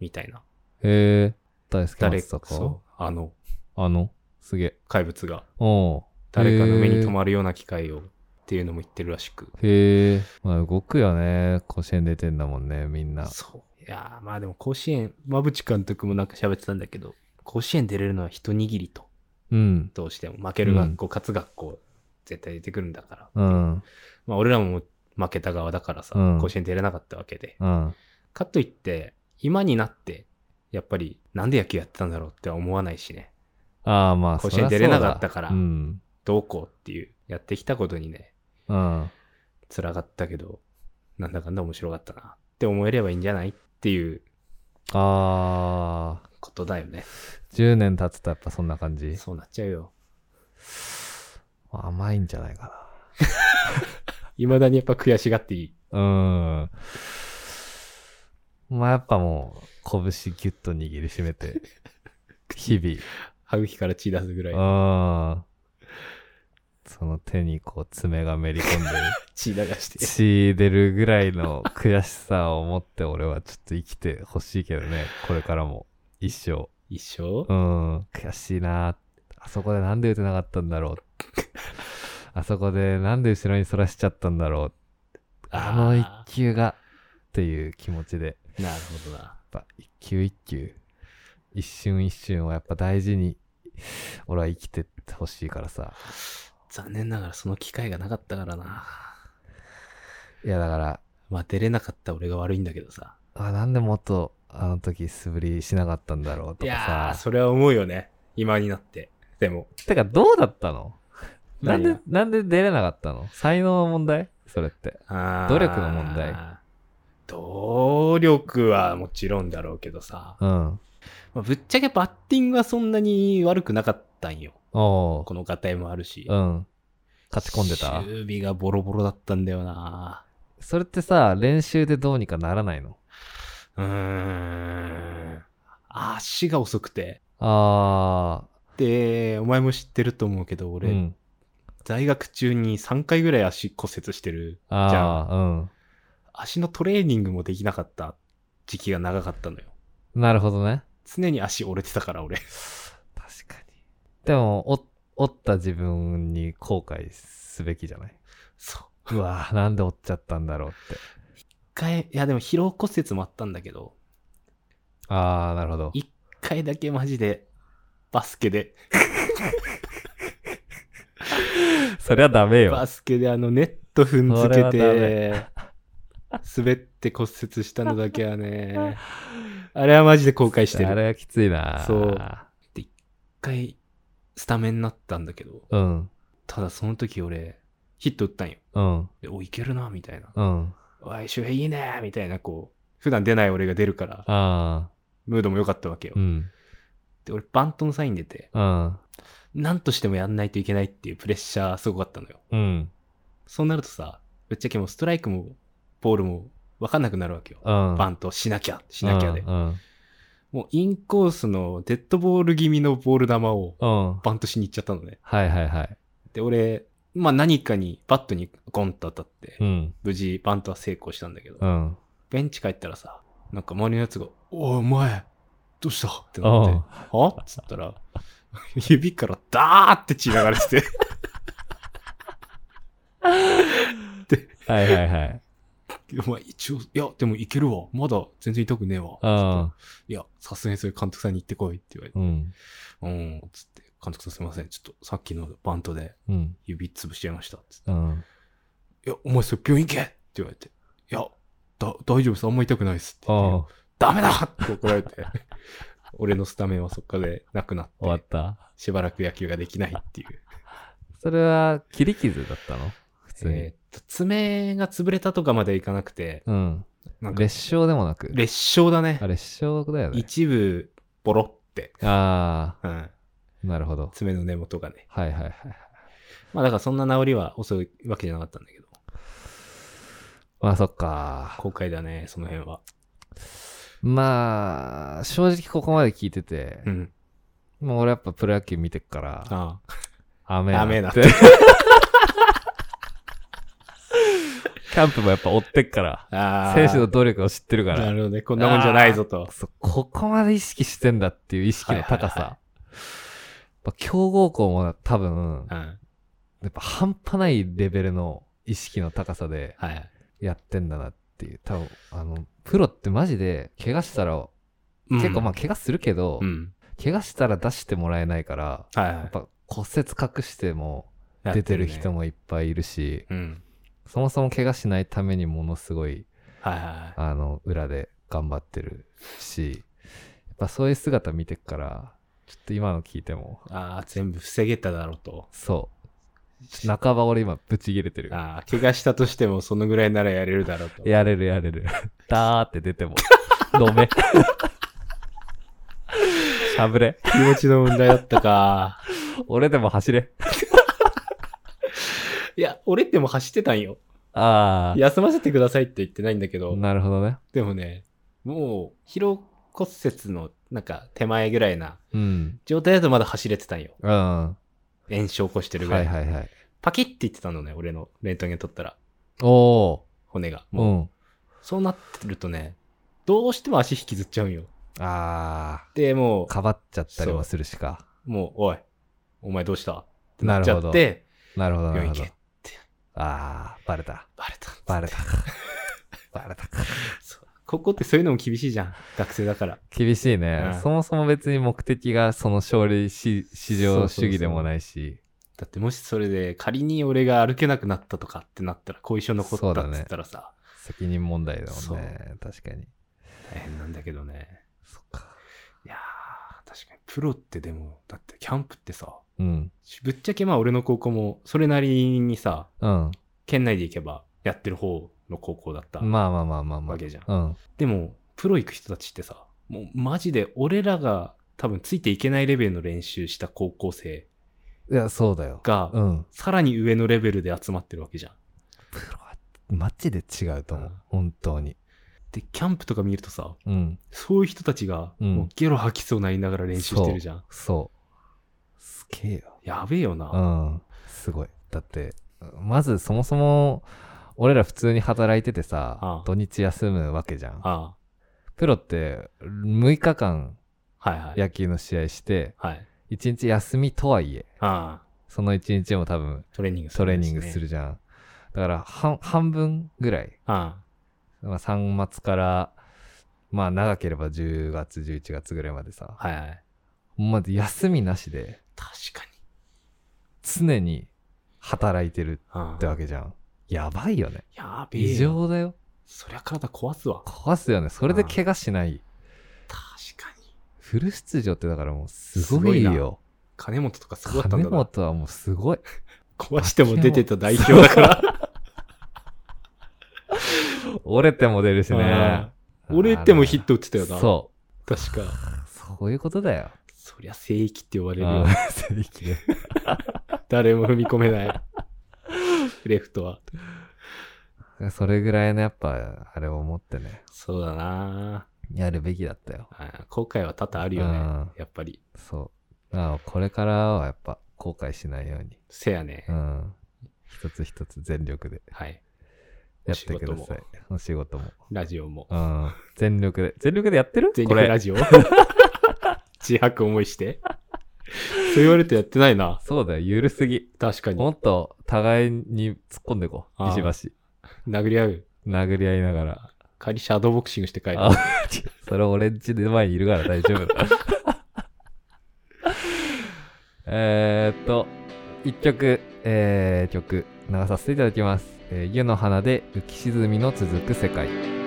みたいな。へえ。大好き誰か、松坂そう、あの、あの？すげえ。怪物が、おう誰かの目に留る。まるような機会を、っていうのも言ってるらしく。へえ。まあ動くよね。甲子園出てんだもんね、みんな。そう。いやーまあでも甲子園、馬淵監督もなんか喋ってたんだけど、甲子園出れるのは一握りと。うん。どうしても。負ける学校、勝つ学校、絶対出てくるんだから。うん。まあ俺らも負けた側だからさ、うん甲子園出れなかったわけで。うん。かといって、今になって、やっぱりなんで野球やってたんだろうっては思わないしね。ああ、まあ、甲子園出れなかったからうん。どうこうっていう、やってきたことにね、うん。辛かったけど、なんだかんだ面白かったなって思えればいいんじゃないっていうああ、ことだよね。10年経つとやっぱそんな感じ？そうなっちゃうよ。甘いんじゃないか 未だにやっぱ悔しがっていい。な。うん。まあやっぱもう、拳ギュッと握りしめて、日々、歯茎から血出すぐらい。うん。その手にこう爪がめり込んで 血流して。血出るぐらいの悔しさを持って俺はちょっと生きてほしいけどね。これからも。一生。一生？うん。悔しいなあそこでなんで打てなかったんだろう。あそこでなんで後ろに反らしちゃったんだろう。あの一球がっていう気持ちで、やなるほどな。っぱ一球一球、一瞬一瞬をやっぱ大事に、俺は生きてってほしいからさ。残念ながらその機会がなかったからな。いやだから、まあ出れなかった俺が悪いんだけどさ。あなんでもっとあの時素振りしなかったんだろうといやかー、さ。それは思うよね。今になって。でも。てかどうだったの？なんでなんで出れなかったの？才能の問題？それって。努力の問題？努力はもちろんだろうけどさ。うん。まあぶっちゃけバッティングはそんなに悪くなかったんよ。このガタイもあるし。うん。勝ち込んでた？守備がボロボロだったんだよな。それってさ、練習でどうにかならないの？うーん。足が遅くて。あで、お前も知ってると思うけど、ー。俺、うん。在学中に3回ぐらい足骨折してるじゃん。うん。足のトレーニングもできなかった時期が長かったのよ。なるほどね。常に足折れてたから、俺。確かに。でも、お、折った自分に後悔すべきじゃない？そう。うわぁ、なんで折っちゃったんだろうって。一回、いやでも疲労骨折もあったんだけど、ああ、なるほど。一回だけマジで、バスケで、そりゃダメよ。バスケであのネット踏んづけて、滑って骨折したのだけはね、あれはマジで後悔してる。あれはきついなそう一回、スタメンになったんだけど、うん。ただその時俺、ヒット打ったんよ。うん。でお、いけるな、みたいな。うん。おい、周平いいねみたいな、こう、普段出ない俺が出るから、ああ。ムードも良かったわけよう。ん。で、俺、バントのサイン出て、うん。なんとしてもやんないといけないっていうプレッシャーすごかったのよ。うん。そうなるとさ、ぶっちゃけもうストライクも、ボールも分かんなくなるわけよ。うん。バントしなきゃ、しなきゃで。うん。もうインコースのデッドボール気味のボール球をうん。バントしに行っちゃったのね。はいはいはい。で、俺、まあ何かにバットにゴンと当たって、うん。無事バントは成功したんだけど、うん。ベンチ帰ったらさ、なんか周りのやつが、おい、お前、どうした？ってなって、うんは？っつったら、指からダーって血流れてて、はいはいはい。お前一応、いや、でもいけるわ。まだ全然痛くねえわ。うん。いや、さすがにそれ監督さんに言ってこいって言われて、うん。うん、つって、監督さんすいません。ちょっとさっきのバントでうん。指潰しちゃいました。つってうん。いや、お前それ病院行けって言われて、いや、だ、大丈夫です。あんま痛くないですって言って。ああ。ダメだって怒られて、俺のスタメンはそっからでなくな終わっ、ってた。しばらく野球ができないっていう。それは、切り傷だったの？に。えーっと、爪が潰れたとかまではいかなくて、うん。なんか、裂傷でもなく。裂傷だねあ、。裂傷だよね。一部、ボロって、あうん、あ、なるほど。爪の根元がね。はいはいはい。まあだからそんな治りは遅いわけじゃなかったんだけど、まあそっか。後悔だね、その辺は。まあ、正直ここまで聞いててう、ん。もう俺やっぱプロ野球見てっから、あ雨ダメだって。キャンプもやっぱ追ってっから。選手の努力を知ってるから、なるほどね。こんなもんじゃないぞと。そうここまで意識してんだっていう意識の高さ。はいはいはいやっぱ強豪校も多分、うん。やっぱ半端ないレベルの意識の高さではい。やってんだなっていう。多分、あの、プロってマジで、怪我したら、結構まあ怪我するけど、うん。怪我したら出してもらえないから、はいはいやっ。ぱ骨折隠してもや出てるね人もいっぱいいるし、うん。そもそも怪我しないためにものすごい、はいはい。あの、裏で頑張ってるし、やっぱそういう姿見てっから、ちょっと今の聞いても、ああ、全部防げただろうと。そう。半ば俺今ブチ切れてる。ああ、怪我したとしてもそのぐらいならやれるだろうと。やれるやれる。ダーって出ても、飲め。しゃぶれ。気持ちの問題だったか。俺でも走れ。いや、俺っても走ってたんよ。あ休ませてくださいって言ってないんだけあ。ど、なるほどね。でもね、もう、疲労骨折のなんか手前ぐらいなうん。状態だとまだ走れてたんよ。うん。は炎症起こしてるいぐら。はいいはい。パキッて言ってたのね、俺のレントゲン取ったら、おー。骨が。うもう、ん。そうなってるとね、どうしても足引きずっちゃうんよ。あで、もあ。かばっちゃったりもするしか。う、もう、おい、お前どうした？ってなっちゃなるほどって、なるほどなるほど病院行け。。ああ、バレた。バレた。バレた。バレたか。そうここってそういうのも厳しいじゃん。学生だから。厳しいね、うんそもそも別に目的がその勝利し至上主義でもないし。だってもしそれで仮に俺が歩けなくなったとかってなったら後遺症残ったっつったらさ、責任問題だもそんね。確かに。大変なんだけどね。そっか。いやー、確かにプロってでも、だってキャンプってさ、うん。ぶっちゃけまあ俺の高校もそれなりにさ、うん。県内で行けばやってる方の高校だったまあまあまあまあまあ。わけじゃん。うん。でも、プロ行く人たちってさ、もうマジで俺らが多分ついていけないレベルの練習した高校生いや、そうだよ。が、うん。さらに上のレベルで集まってるわけじゃん。プロはマジで違うと思う。うん本当に。で、キャンプとか見るとさ、うん。そういう人たちが、うんもうゲロ吐きそうになりながら練習してるじゃん。そう。すげえよ。やべえよな。うん。すごい。だって、まずそもそも、俺ら普通に働いててさ、ああ土日休むわけじゃん。あプロって6日間。野球の試合して、はい。1日休みとはいえ、その1日も多分トレーニングすトレーるんですね、ニングするじゃん。だから半、半分ぐらい、あまあ、3月から、まあ長ければ10月、11月ぐらいまでさ、あはいはい。まず休みなしで確かに。常に働いてるあってわけじゃん。やばいよね。やべえよ。異常だよ。そりゃ体壊すわ。壊すよね。それで怪我しない。確かに。フル出場ってだからもうすごいよ。金本とかすごかったん金だな。本はもうすごい。壊しても出てた代表だから。折れても出るしねあ。折れてもヒット打ってたよな。そ確か。う。そういうことだよ。そりゃ聖域って呼ばれるようん。正義で誰も踏み込めない。レフトは。それぐらいのやっぱ、あれを持ってね、そうだなやるべきだったよ。あ後悔は多々あるよねうん。やっぱり。そう。あこれからはやっぱ後悔しないように。せやねう。ん。一つ一つ全力ではい。やってください。お仕事も。ラジオも。うん。全力で。全力でやってる？全。力ラジオ？自白思いして。そう言われてやってないな。そうだよ。ゆるすぎ。確かに。もっと互いに突っ込んでこう。石橋。殴り合う。殴り合いながら。仮シャドーボクシングして帰る。あ、それ俺んちで前にいるから大丈夫だ。えーっと、一曲、えー、曲、流させていただきます。えー湯の花で浮き沈みの続く世界。「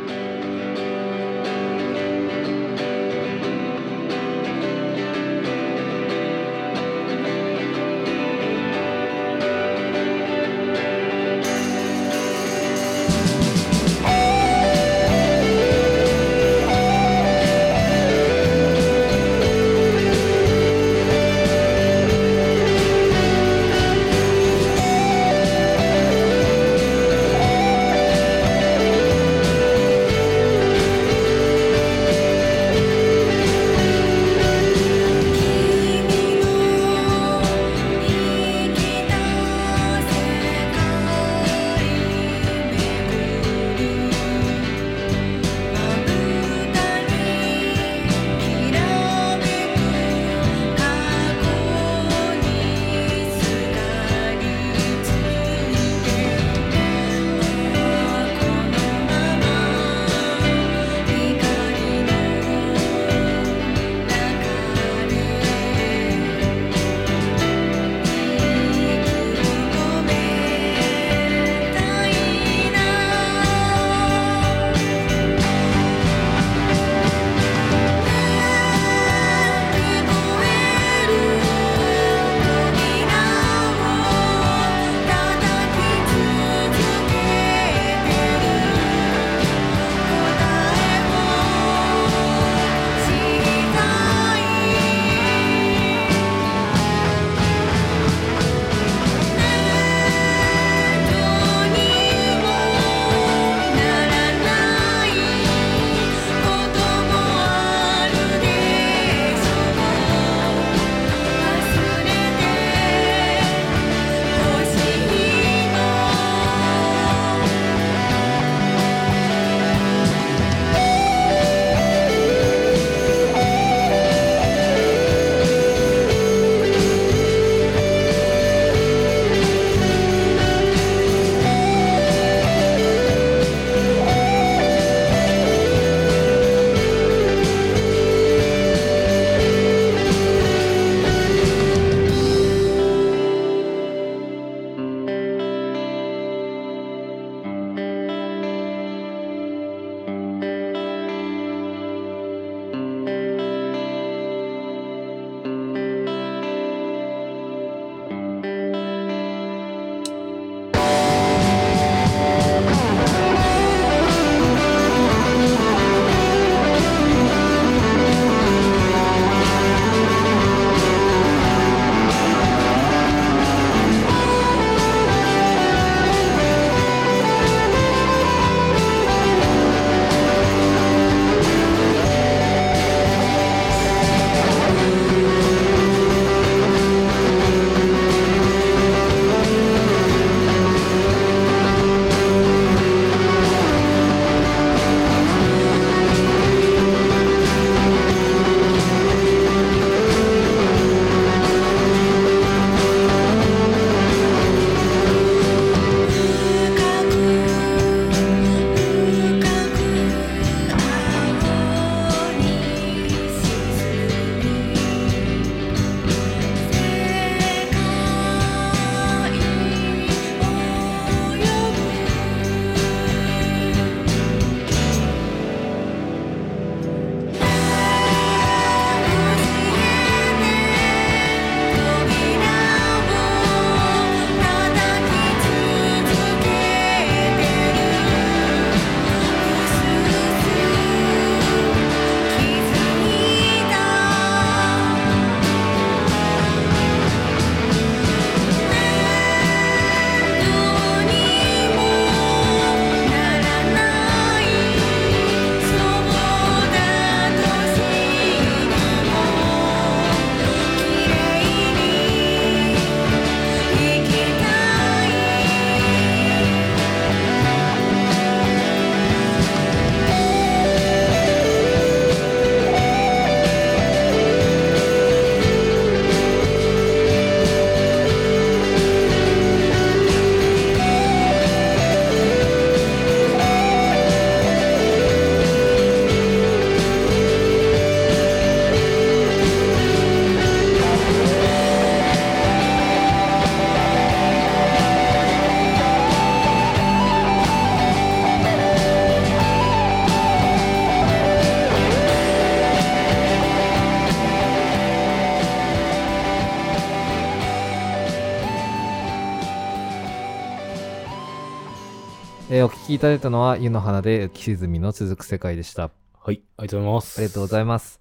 きいただいたのは湯の花で浮き沈みの続く世界でした。はい、ありがとうございます。ありがとうございます。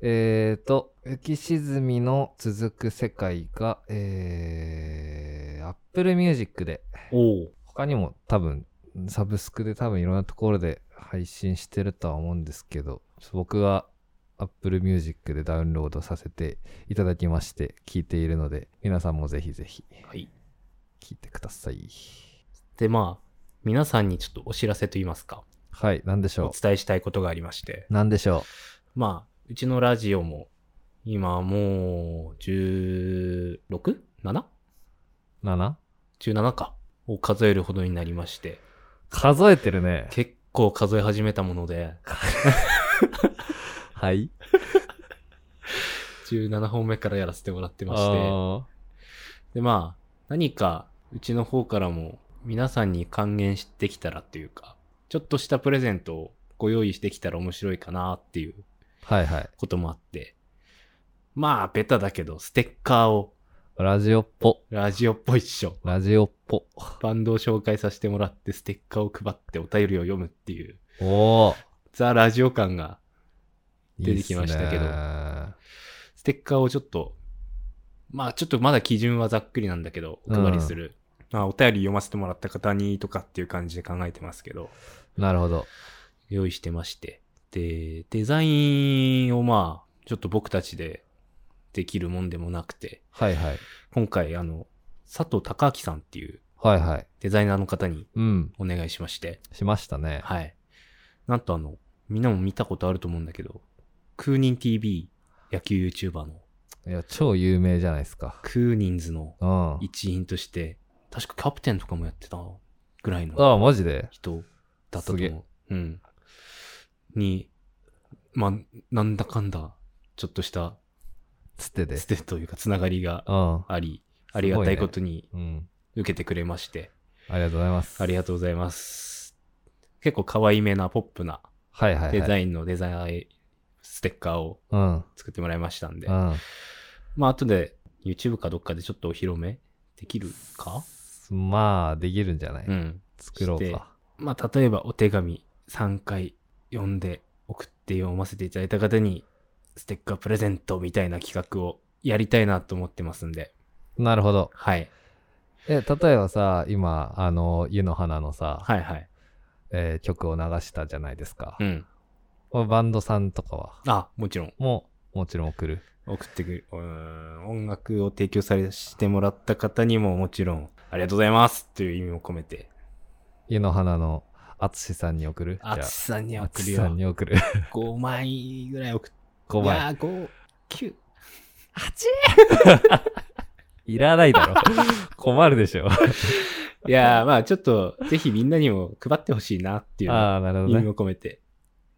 えーと、浮き沈みの続く世界が、えー、Apple Music で、他にも多分、サブスクで多分いろんなところで配信してるとは思うんですけど、僕が Apple Music でダウンロードさせていただきまして、聞いているので、皆さんもぜひぜひはい。聞いてください。で、まあ、皆さんにちょっとお知らせと言いますか、はい、なんでしおょ伝えしたいことがありまして、う。なんでしょまあ、うちのラジオも、今もう、16?7?17 う。7? か。を数えるほどになりまして、数えてるね。結構数え始めたもので、はい。17本目からやらせてもらってまして、あで、まあ、何か、うちの方からも、皆さんに還元してきたらっていうか、ちょっとしたプレゼントをご用意してきたら面白いかなっていうーはいはい。こともあって、まあ、ベタだけど、ステッカーを、ラジオっぽ。ラジオっぽいっしょ。ラジオっぽ。バンドを紹介させてもらって、ステッカーを配ってお便りを読むっていう、おー。ザ・ラジオ感が、出てきましたけどステッカーをちょっと、まあちょっとまだ基準はざっくりなんだけど、お配りする。まあお便り読ませてもらった方にとかっていう感じで考えてますけど、なるほど。用意してまして。で、デザインをまあ、ちょっと僕たちでできるもんでもなくて、はいはい。今回あの、佐藤隆明さんっていうはいはい。デザイナーの方にうん。お願いしまして、しましたね。はい。なんとあの、みんなも見たことあると思うんだけど、クーニン TV 野球 YouTuber のいや、超有名じゃないですか。クーニンズのうん。一員として、確かキャプテンとかもやってたぐらいのああ、マジで？人だったと思う。うん。に、まあ、なんだかんだ、ちょっとしたつってで。ステというかつながりがうん。あり、ありがたいことにうん。受けてくれまして、ありがとうございます。ありがとうございます。結構可愛めなポップなはいはいはい。デザインのデザイン、ステッカーを。作ってもらいましたんで、ままあ後で YouTube かどっかでちょっとお披露目できるか？まあ、できるんじゃない、うん。作ろうか。まあ、例えばお手紙3回読んで送って読ませていただいた方にステッカープレゼントみたいな企画をやりたいなと思ってますんで。なるほど。はい。え、例えばさ、今、あの、湯の花のさ、はいはい。えー曲を流したじゃないですか。うん。バンドさんとかは、あ、もちろん。もう、もちろん送る？送ってくる。うーん音楽を提供されしてもらった方にももちろん、ありがとうございますという意味を込めて、湯の花のあつしさんに送る？あつしさんにじゃあ送るあつしさんよ。に送る。5枚ぐらい送って。5い枚。やー、5、9。いらないだろ。困るでしょ。いやー、まあちょっと、ぜひみんなにも配ってほしいなっていうのをああ、なるほ意味。を込めて、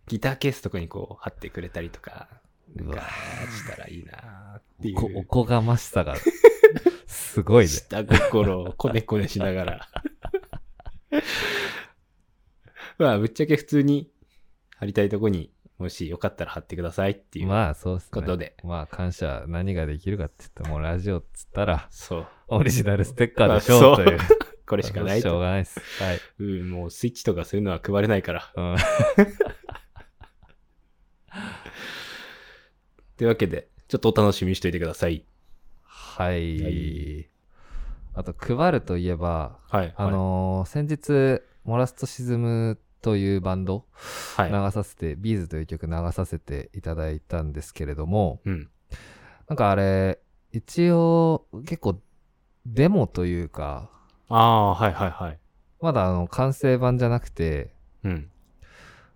ギターケースとかにこう貼ってくれたりとか、なんうわかしたらいいなっていこおう。こがましさが、すごいね。下心をこねこねしながら。まあ、ぶっちゃけ普通に貼りたいとこにもしよかったら貼ってくださいっていうまあ、そうっすね。ことで。まあ、感謝、何ができるかって言ったら、もうラジオっつったら、そう。オリジナルステッカーでしまあょうという。これしかないしょうと。がないです。はい。うん、もうスイッチとかそういうのは配れないから。うん。というわけで、ちょっとお楽しみにしておいてください。はい。はいあと、配るといえば、はい。あのー先日、モラスト沈むというバンド。流させて、ビーズという曲流させていただいたんですけれども、うん。なんかあれ、一応、結構、デモというか、ああ、はいはいはい。まだあの、完成版じゃなくて、うん。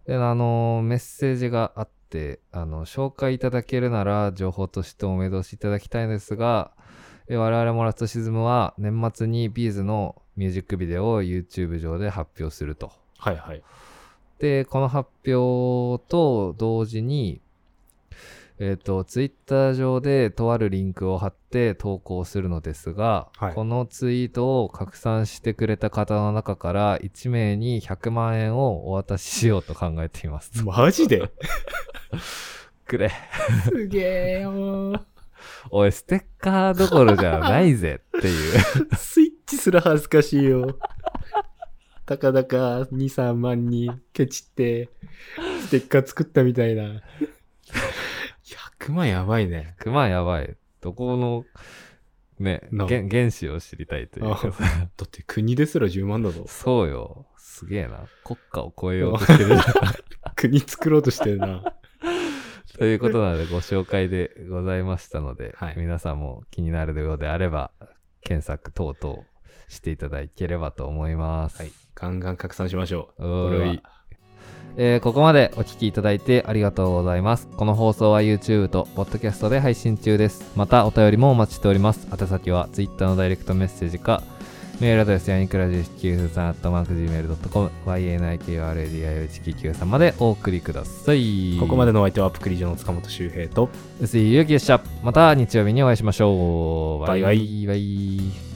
で、あの、メッセージがあって、あの、紹介いただけるなら、情報としてお目通しいただきたいんですが、え我々モラストシズムは年末にビーズのミュージックビデオを YouTube 上で発表すると。はいはい。で、この発表と同時に、えっ、と、Twitter 上でとあるリンクを貼って投稿するのですが、はいこのツイートを拡散してくれた方の中から1名に100万円をお渡ししようと考えています。マジで？くれ。すげえよー。おい、ステッカーどころじゃないぜっていう。スイッチすら恥ずかしいよ。たかだか2、3万にケチって、ステッカー作ったみたいな。100万やばいね。100万やばい。どこの、ね、な原原子を知りたいというかさ。だって国ですら10万だぞ。そうよ。すげえな。国家を超えようとしてる。国作ろうとしてるな。ということなので、ご紹介でございましたので、はい皆さんも気になるようであれば、検索等々していただければと思います。はい。ガンガン拡散しましょう。これは。えーここまでお聞きいただいてありがとうございます。この放送は YouTube と Podcast で配信中です。またお便りもお待ちしております。宛先は Twitter のダイレクトメッセージか、メールアドレスやニクラジ193 gmail.com、ynikradi199 までお送りください。ここまでのお相手はアップクリジョの塚本周平と、薄井ゆうきでした。また日曜日にお会いしましょう。バイバイバイバイ